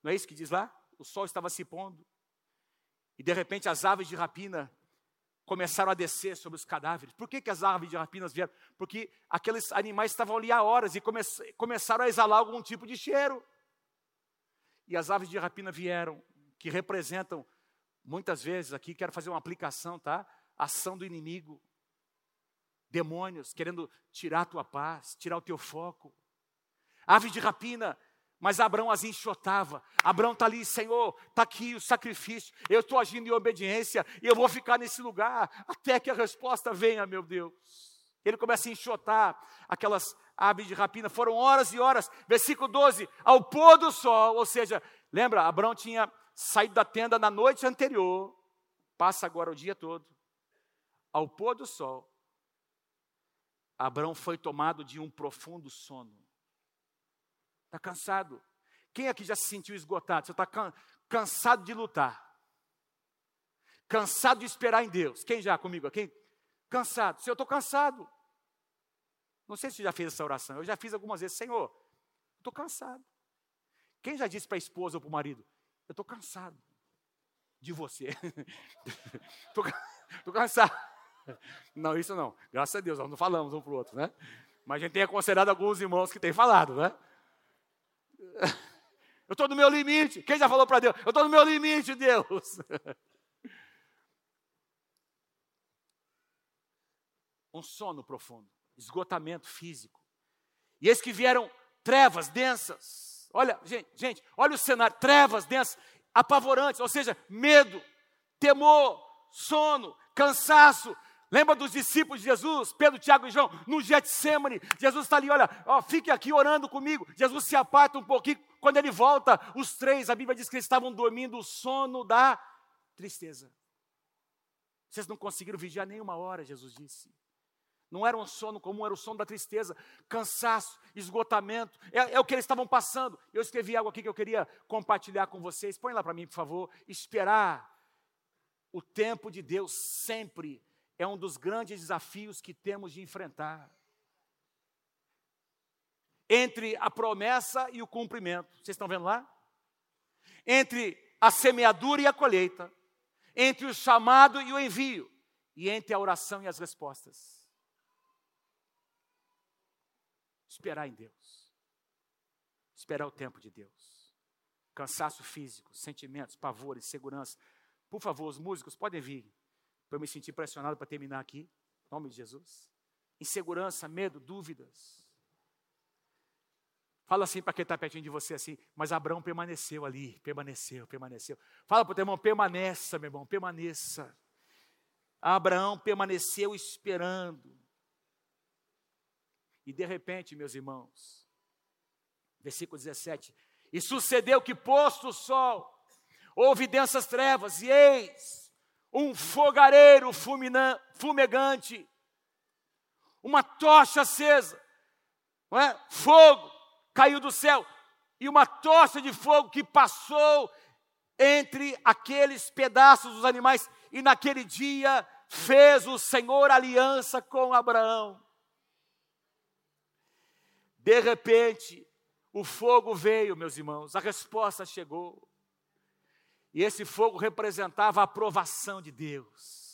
Não é isso que diz lá? O sol estava se pondo. E de repente as aves de rapina começaram a descer sobre os cadáveres. Por que, que as aves de rapina vieram? Porque aqueles animais estavam ali há horas e come começaram a exalar algum tipo de cheiro. E as aves de rapina vieram, que representam, muitas vezes, aqui quero fazer uma aplicação, tá? Ação do inimigo demônios querendo tirar a tua paz, tirar o teu foco. Ave de rapina, mas Abraão as enxotava. Abraão está ali, Senhor, está aqui o sacrifício. Eu estou agindo em obediência e eu vou ficar nesse lugar até que a resposta venha, meu Deus. Ele começa a enxotar aquelas aves de rapina. Foram horas e horas. Versículo 12: ao pôr do sol, ou seja, lembra, Abraão tinha saído da tenda na noite anterior, passa agora o dia todo. Ao pôr do sol, Abraão foi tomado de um profundo sono. Está cansado? Quem aqui já se sentiu esgotado? Você está can, cansado de lutar? Cansado de esperar em Deus? Quem já comigo? Quem? Cansado. Se eu estou cansado. Não sei se você já fez essa oração. Eu já fiz algumas vezes. Senhor, estou cansado. Quem já disse para a esposa ou para o marido? Eu estou cansado de você. <laughs> Estou cansado. Não, isso não. Graças a Deus, nós não falamos um para o outro, né? Mas a gente tem aconselhado alguns irmãos que têm falado, né? <laughs> Eu estou no meu limite. Quem já falou para Deus? Eu estou no meu limite, Deus. <laughs> Um sono profundo, esgotamento físico. E eis que vieram trevas densas. Olha, gente, gente, olha o cenário: trevas densas, apavorantes, ou seja, medo, temor, sono, cansaço, Lembra dos discípulos de Jesus, Pedro, Tiago e João, no Getsemane? Jesus está ali, olha, ó, fique aqui orando comigo. Jesus se aparta um pouquinho. Quando ele volta, os três, a Bíblia diz que eles estavam dormindo o sono da tristeza. Vocês não conseguiram vigiar nenhuma hora, Jesus disse. Não era um sono comum, era o sono da tristeza, cansaço, esgotamento. É, é, o que eles estavam passando. Eu escrevi algo aqui que eu queria compartilhar com vocês. Põe lá para mim, por favor. Esperar o tempo de Deus sempre é um dos grandes desafios que temos de enfrentar. Entre a promessa e o cumprimento. Vocês estão vendo lá? Entre a semeadura e a colheita. Entre o chamado e o envio. E entre a oração e as respostas. Esperar em Deus. Esperar o tempo de Deus. Cansaço físico, sentimentos, pavores, segurança. Por favor, os músicos podem vir para eu me sentir pressionado para terminar aqui, em nome de Jesus. Insegurança, medo, dúvidas. Fala assim para quem está pertinho de você assim, mas Abraão permaneceu ali, permaneceu, permaneceu. Fala para o teu irmão, permaneça, meu irmão, permaneça. Abraão permaneceu esperando. E de repente, meus irmãos, versículo 17: E sucedeu que, posto o sol, houve densas trevas, e eis um fogareiro fumegante, uma tocha acesa, é? fogo caiu do céu, e uma tocha de fogo que passou entre aqueles pedaços dos animais, e naquele dia fez o Senhor aliança com Abraão. De repente, o fogo veio, meus irmãos, a resposta chegou. E esse fogo representava a aprovação de Deus.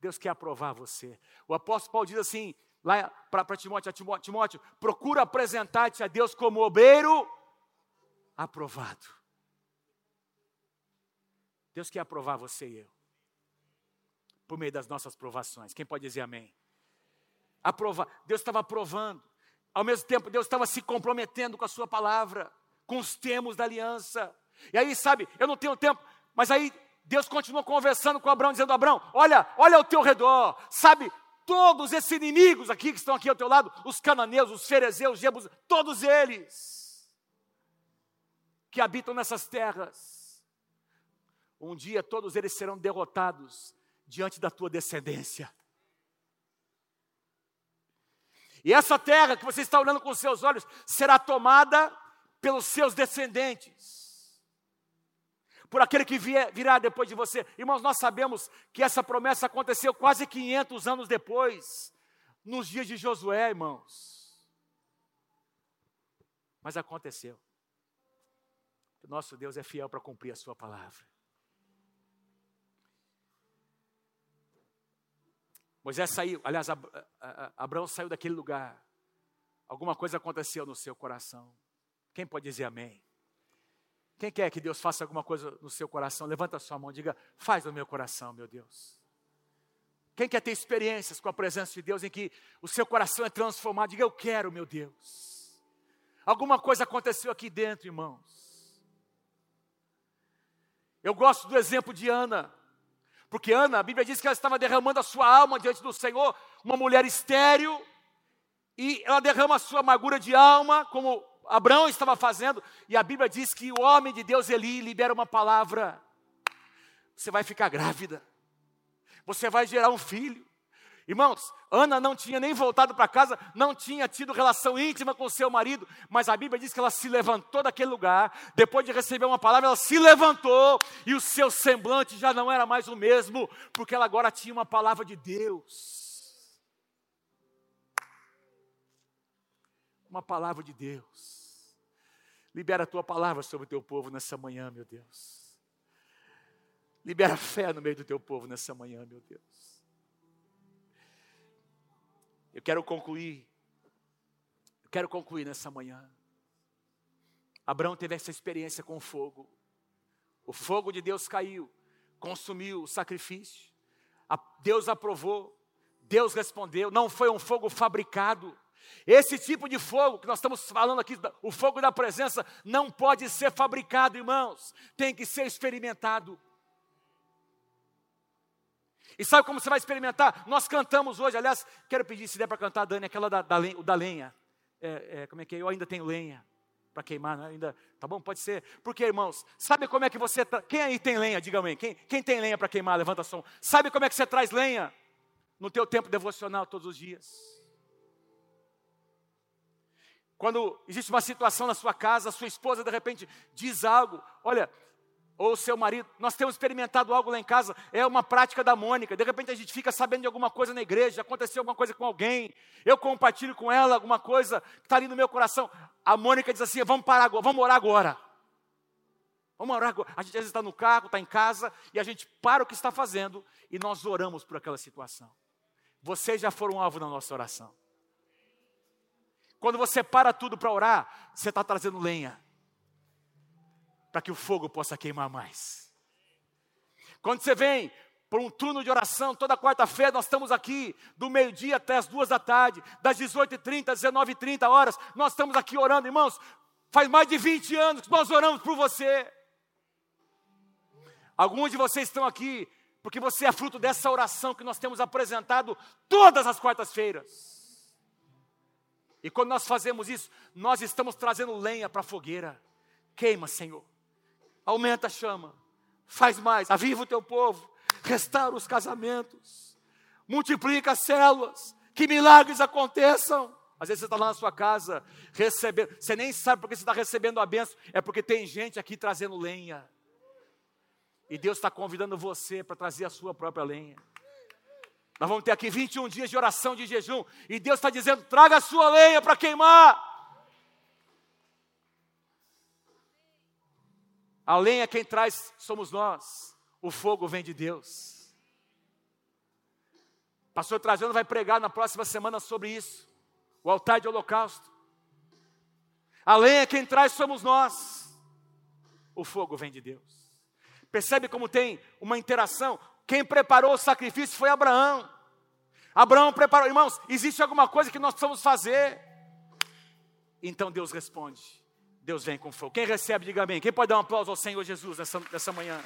Deus quer aprovar você. O apóstolo Paulo diz assim, lá para Timóteo, Timóteo, Timóteo, procura apresentar-te a Deus como obreiro aprovado. Deus quer aprovar você e eu. Por meio das nossas provações. Quem pode dizer amém? Aprovar. Deus estava aprovando. Ao mesmo tempo, Deus estava se comprometendo com a sua palavra, com os termos da aliança. E aí, sabe, eu não tenho tempo, mas aí Deus continuou conversando com Abraão, dizendo: Abraão, olha, olha ao teu redor, sabe, todos esses inimigos aqui que estão aqui ao teu lado, os cananeus, os ferezeus, os jebus, todos eles que habitam nessas terras, um dia todos eles serão derrotados diante da tua descendência. E essa terra que você está olhando com seus olhos será tomada pelos seus descendentes. Por aquele que vier, virá depois de você. Irmãos, nós sabemos que essa promessa aconteceu quase 500 anos depois, nos dias de Josué, irmãos. Mas aconteceu. O nosso Deus é fiel para cumprir a sua palavra. Moisés saiu, aliás, Abraão saiu daquele lugar. Alguma coisa aconteceu no seu coração. Quem pode dizer amém? Quem quer que Deus faça alguma coisa no seu coração? Levanta a sua mão diga: Faz no meu coração, meu Deus. Quem quer ter experiências com a presença de Deus em que o seu coração é transformado? Diga: Eu quero, meu Deus. Alguma coisa aconteceu aqui dentro, irmãos. Eu gosto do exemplo de Ana. Porque Ana, a Bíblia diz que ela estava derramando a sua alma diante do Senhor, uma mulher estéril, e ela derrama a sua amargura de alma, como Abraão estava fazendo, e a Bíblia diz que o homem de Deus, Eli, libera uma palavra: você vai ficar grávida, você vai gerar um filho. Irmãos, Ana não tinha nem voltado para casa, não tinha tido relação íntima com seu marido, mas a Bíblia diz que ela se levantou daquele lugar, depois de receber uma palavra, ela se levantou e o seu semblante já não era mais o mesmo, porque ela agora tinha uma palavra de Deus. Uma palavra de Deus. Libera a tua palavra sobre o teu povo nessa manhã, meu Deus. Libera fé no meio do teu povo nessa manhã, meu Deus. Eu quero concluir. Eu quero concluir nessa manhã. Abraão teve essa experiência com o fogo. O fogo de Deus caiu, consumiu o sacrifício. Deus aprovou, Deus respondeu. Não foi um fogo fabricado. Esse tipo de fogo que nós estamos falando aqui, o fogo da presença, não pode ser fabricado, irmãos. Tem que ser experimentado. E sabe como você vai experimentar? Nós cantamos hoje, aliás, quero pedir se der para cantar, Dani, aquela da, da, lenha, da lenha. É, é, como é que é? Eu ainda tenho lenha para queimar, né? ainda, tá bom? Pode ser. Porque, irmãos, sabe como é que você. Tra... Quem aí tem lenha? Diga amém. Quem, quem tem lenha para queimar? Levanta a som. Sabe como é que você traz lenha? No teu tempo devocional todos os dias. Quando existe uma situação na sua casa, a sua esposa de repente diz algo, olha, ou seu marido, nós temos experimentado algo lá em casa, é uma prática da Mônica. De repente a gente fica sabendo de alguma coisa na igreja, aconteceu alguma coisa com alguém, eu compartilho com ela alguma coisa que está ali no meu coração. A Mônica diz assim: vamos parar agora, vamos orar agora. Vamos orar agora. A gente às vezes está no carro, está em casa, e a gente para o que está fazendo e nós oramos por aquela situação. Vocês já foram alvo na nossa oração. Quando você para tudo para orar, você está trazendo lenha para que o fogo possa queimar mais. Quando você vem por um turno de oração. Toda quarta-feira nós estamos aqui, do meio-dia até as duas da tarde, das 18h30 às 19h30 horas. Nós estamos aqui orando, irmãos. Faz mais de 20 anos que nós oramos por você. Alguns de vocês estão aqui porque você é fruto dessa oração que nós temos apresentado todas as quartas-feiras. E quando nós fazemos isso, nós estamos trazendo lenha para a fogueira. Queima, Senhor. Aumenta a chama. Faz mais. Aviva o teu povo. Restaura os casamentos. Multiplica as células. Que milagres aconteçam. Às vezes você está lá na sua casa recebendo. Você nem sabe porque você está recebendo a benção. É porque tem gente aqui trazendo lenha. E Deus está convidando você para trazer a sua própria lenha. Nós vamos ter aqui 21 dias de oração, de jejum. E Deus está dizendo: traga a sua lenha para queimar. A lenha quem traz somos nós. O fogo vem de Deus. Pastor Trajano vai pregar na próxima semana sobre isso. O altar de holocausto. A lenha quem traz somos nós. O fogo vem de Deus. Percebe como tem uma interação? Quem preparou o sacrifício foi Abraão. Abraão preparou, irmãos, existe alguma coisa que nós precisamos fazer? Então Deus responde. Deus vem com fogo. Quem recebe, diga amém. Quem pode dar um aplauso ao Senhor Jesus nessa, nessa manhã?